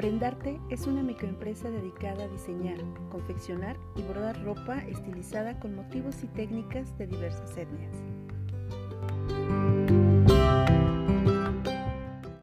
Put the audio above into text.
Prendarte es una microempresa dedicada a diseñar, confeccionar y bordar ropa estilizada con motivos y técnicas de diversas etnias.